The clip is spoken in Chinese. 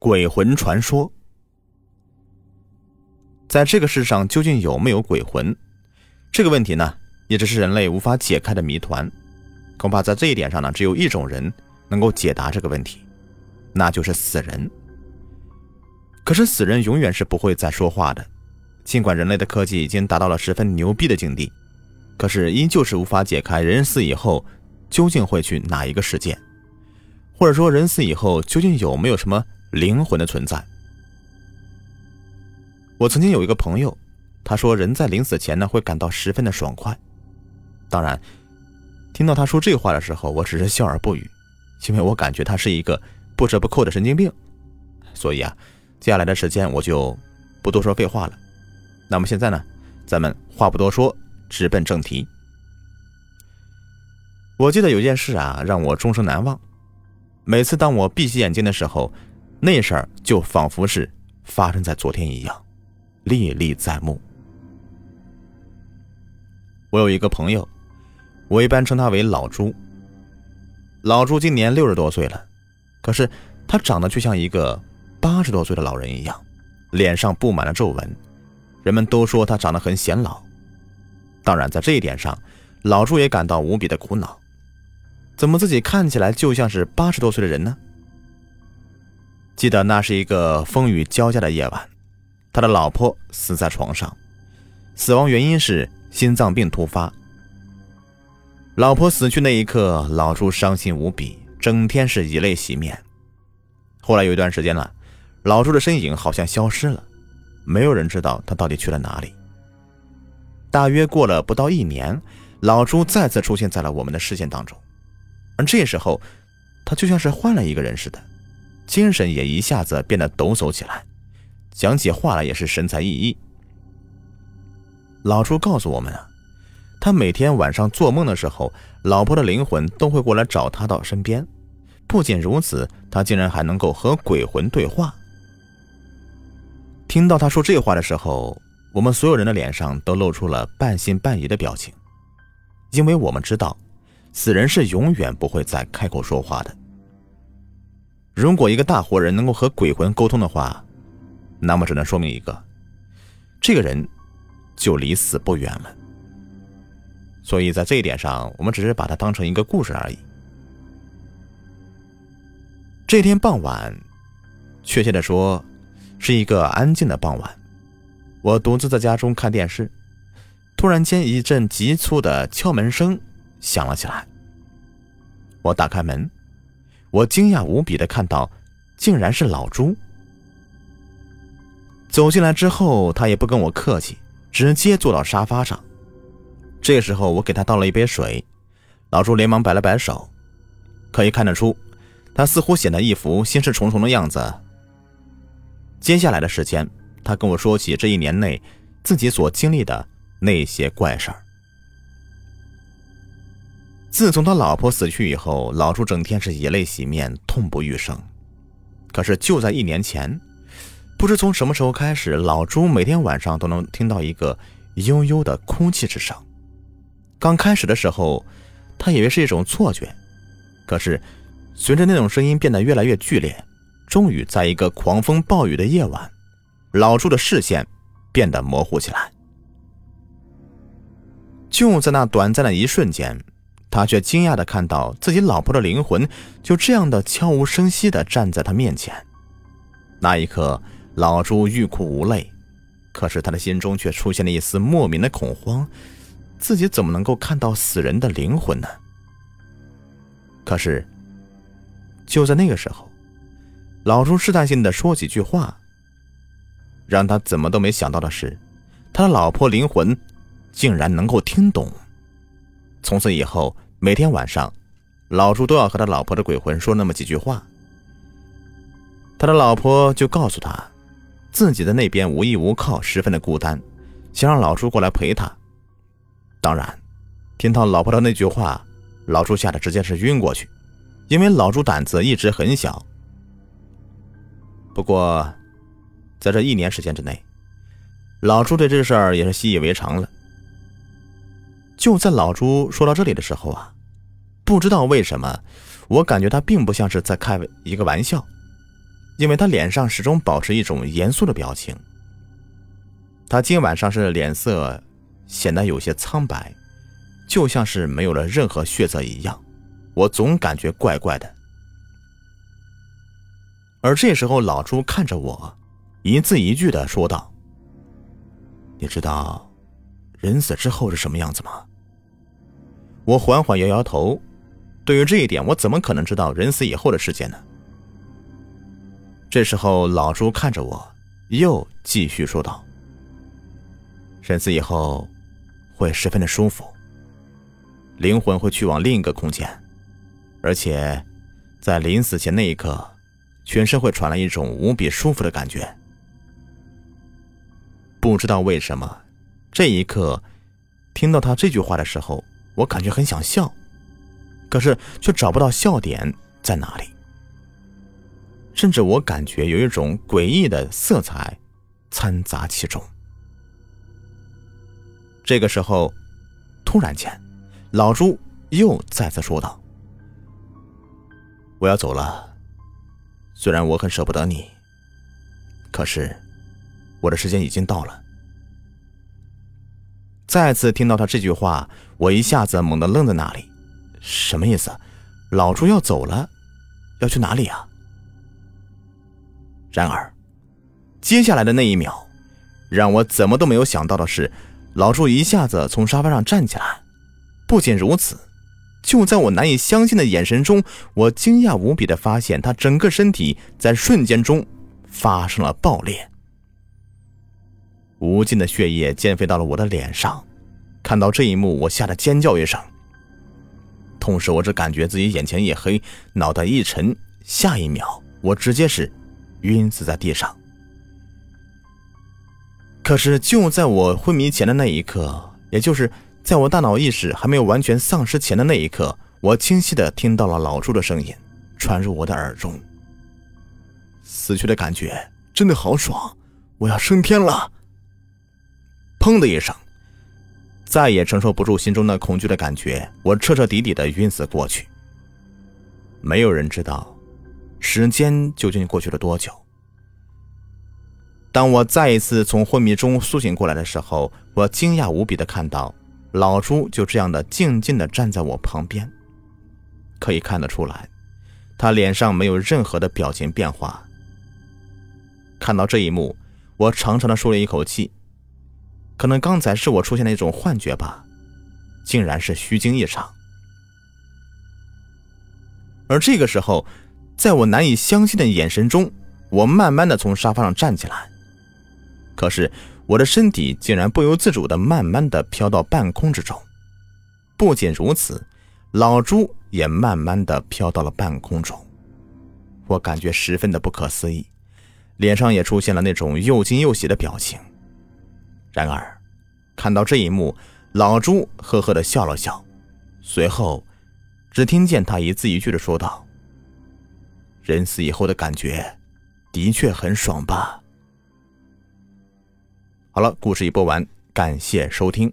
鬼魂传说，在这个世上究竟有没有鬼魂？这个问题呢，一直是人类无法解开的谜团。恐怕在这一点上呢，只有一种人能够解答这个问题，那就是死人。可是死人永远是不会再说话的，尽管人类的科技已经达到了十分牛逼的境地，可是依旧是无法解开人死以后究竟会去哪一个世界，或者说人死以后究竟有没有什么？灵魂的存在。我曾经有一个朋友，他说人在临死前呢会感到十分的爽快。当然，听到他说这话的时候，我只是笑而不语，因为我感觉他是一个不折不扣的神经病。所以啊，接下来的时间我就不多说废话了。那么现在呢，咱们话不多说，直奔正题。我记得有件事啊，让我终生难忘。每次当我闭起眼睛的时候，那事儿就仿佛是发生在昨天一样，历历在目。我有一个朋友，我一般称他为老朱。老朱今年六十多岁了，可是他长得却像一个八十多岁的老人一样，脸上布满了皱纹，人们都说他长得很显老。当然，在这一点上，老朱也感到无比的苦恼：怎么自己看起来就像是八十多岁的人呢？记得那是一个风雨交加的夜晚，他的老婆死在床上，死亡原因是心脏病突发。老婆死去那一刻，老朱伤心无比，整天是以泪洗面。后来有一段时间了，老朱的身影好像消失了，没有人知道他到底去了哪里。大约过了不到一年，老朱再次出现在了我们的视线当中，而这时候，他就像是换了一个人似的。精神也一下子变得抖擞起来，讲起话来也是神采奕奕。老朱告诉我们啊，他每天晚上做梦的时候，老婆的灵魂都会过来找他到身边。不仅如此，他竟然还能够和鬼魂对话。听到他说这话的时候，我们所有人的脸上都露出了半信半疑的表情，因为我们知道，死人是永远不会再开口说话的。如果一个大活人能够和鬼魂沟通的话，那么只能说明一个，这个人就离死不远了。所以在这一点上，我们只是把它当成一个故事而已。这天傍晚，确切的说，是一个安静的傍晚，我独自在家中看电视，突然间一阵急促的敲门声响了起来。我打开门。我惊讶无比的看到，竟然是老朱。走进来之后，他也不跟我客气，直接坐到沙发上。这时候，我给他倒了一杯水，老朱连忙摆了摆手，可以看得出，他似乎显得一副心事重重的样子。接下来的时间，他跟我说起这一年内自己所经历的那些怪事儿。自从他老婆死去以后，老朱整天是以泪洗面，痛不欲生。可是就在一年前，不知从什么时候开始，老朱每天晚上都能听到一个悠悠的哭泣之声。刚开始的时候，他以为是一种错觉，可是随着那种声音变得越来越剧烈，终于在一个狂风暴雨的夜晚，老朱的视线变得模糊起来。就在那短暂的一瞬间。他却惊讶的看到自己老婆的灵魂就这样的悄无声息的站在他面前。那一刻，老朱欲哭无泪，可是他的心中却出现了一丝莫名的恐慌：自己怎么能够看到死人的灵魂呢？可是，就在那个时候，老朱试探性的说几句话。让他怎么都没想到的是，他的老婆灵魂竟然能够听懂。从此以后，每天晚上，老朱都要和他老婆的鬼魂说那么几句话。他的老婆就告诉他，自己在那边无依无靠，十分的孤单，想让老朱过来陪他。当然，听到老婆的那句话，老朱吓得直接是晕过去，因为老朱胆子一直很小。不过，在这一年时间之内，老朱对这事儿也是习以为常了。就在老朱说到这里的时候啊，不知道为什么，我感觉他并不像是在开一个玩笑，因为他脸上始终保持一种严肃的表情。他今晚上是脸色显得有些苍白，就像是没有了任何血色一样，我总感觉怪怪的。而这时候，老朱看着我，一字一句的说道：“你知道人死之后是什么样子吗？”我缓缓摇摇头。对于这一点，我怎么可能知道人死以后的世界呢？这时候，老朱看着我，又继续说道：“人死以后会十分的舒服，灵魂会去往另一个空间，而且在临死前那一刻。”全身会传来一种无比舒服的感觉。不知道为什么，这一刻听到他这句话的时候，我感觉很想笑，可是却找不到笑点在哪里。甚至我感觉有一种诡异的色彩掺杂其中。这个时候，突然间，老朱又再次说道：“我要走了。”虽然我很舍不得你，可是我的时间已经到了。再次听到他这句话，我一下子猛地愣在那里。什么意思？老朱要走了，要去哪里啊？然而，接下来的那一秒，让我怎么都没有想到的是，老朱一下子从沙发上站起来。不仅如此。就在我难以相信的眼神中，我惊讶无比的发现，他整个身体在瞬间中发生了爆裂，无尽的血液溅飞到了我的脸上。看到这一幕，我吓得尖叫一声，同时我只感觉自己眼前一黑，脑袋一沉，下一秒我直接是晕死在地上。可是就在我昏迷前的那一刻，也就是。在我大脑意识还没有完全丧失前的那一刻，我清晰的听到了老朱的声音传入我的耳中。死去的感觉真的好爽，我要升天了！砰的一声，再也承受不住心中那恐惧的感觉，我彻彻底底的晕死过去。没有人知道，时间究竟过去了多久。当我再一次从昏迷中苏醒过来的时候，我惊讶无比的看到。老朱就这样的静静的站在我旁边，可以看得出来，他脸上没有任何的表情变化。看到这一幕，我长长的舒了一口气，可能刚才是我出现了一种幻觉吧，竟然是虚惊一场。而这个时候，在我难以相信的眼神中，我慢慢的从沙发上站起来，可是。我的身体竟然不由自主的慢慢的飘到半空之中，不仅如此，老朱也慢慢的飘到了半空中，我感觉十分的不可思议，脸上也出现了那种又惊又喜的表情。然而，看到这一幕，老朱呵呵的笑了笑，随后，只听见他一字一句的说道：“人死以后的感觉，的确很爽吧。”好了，故事已播完，感谢收听。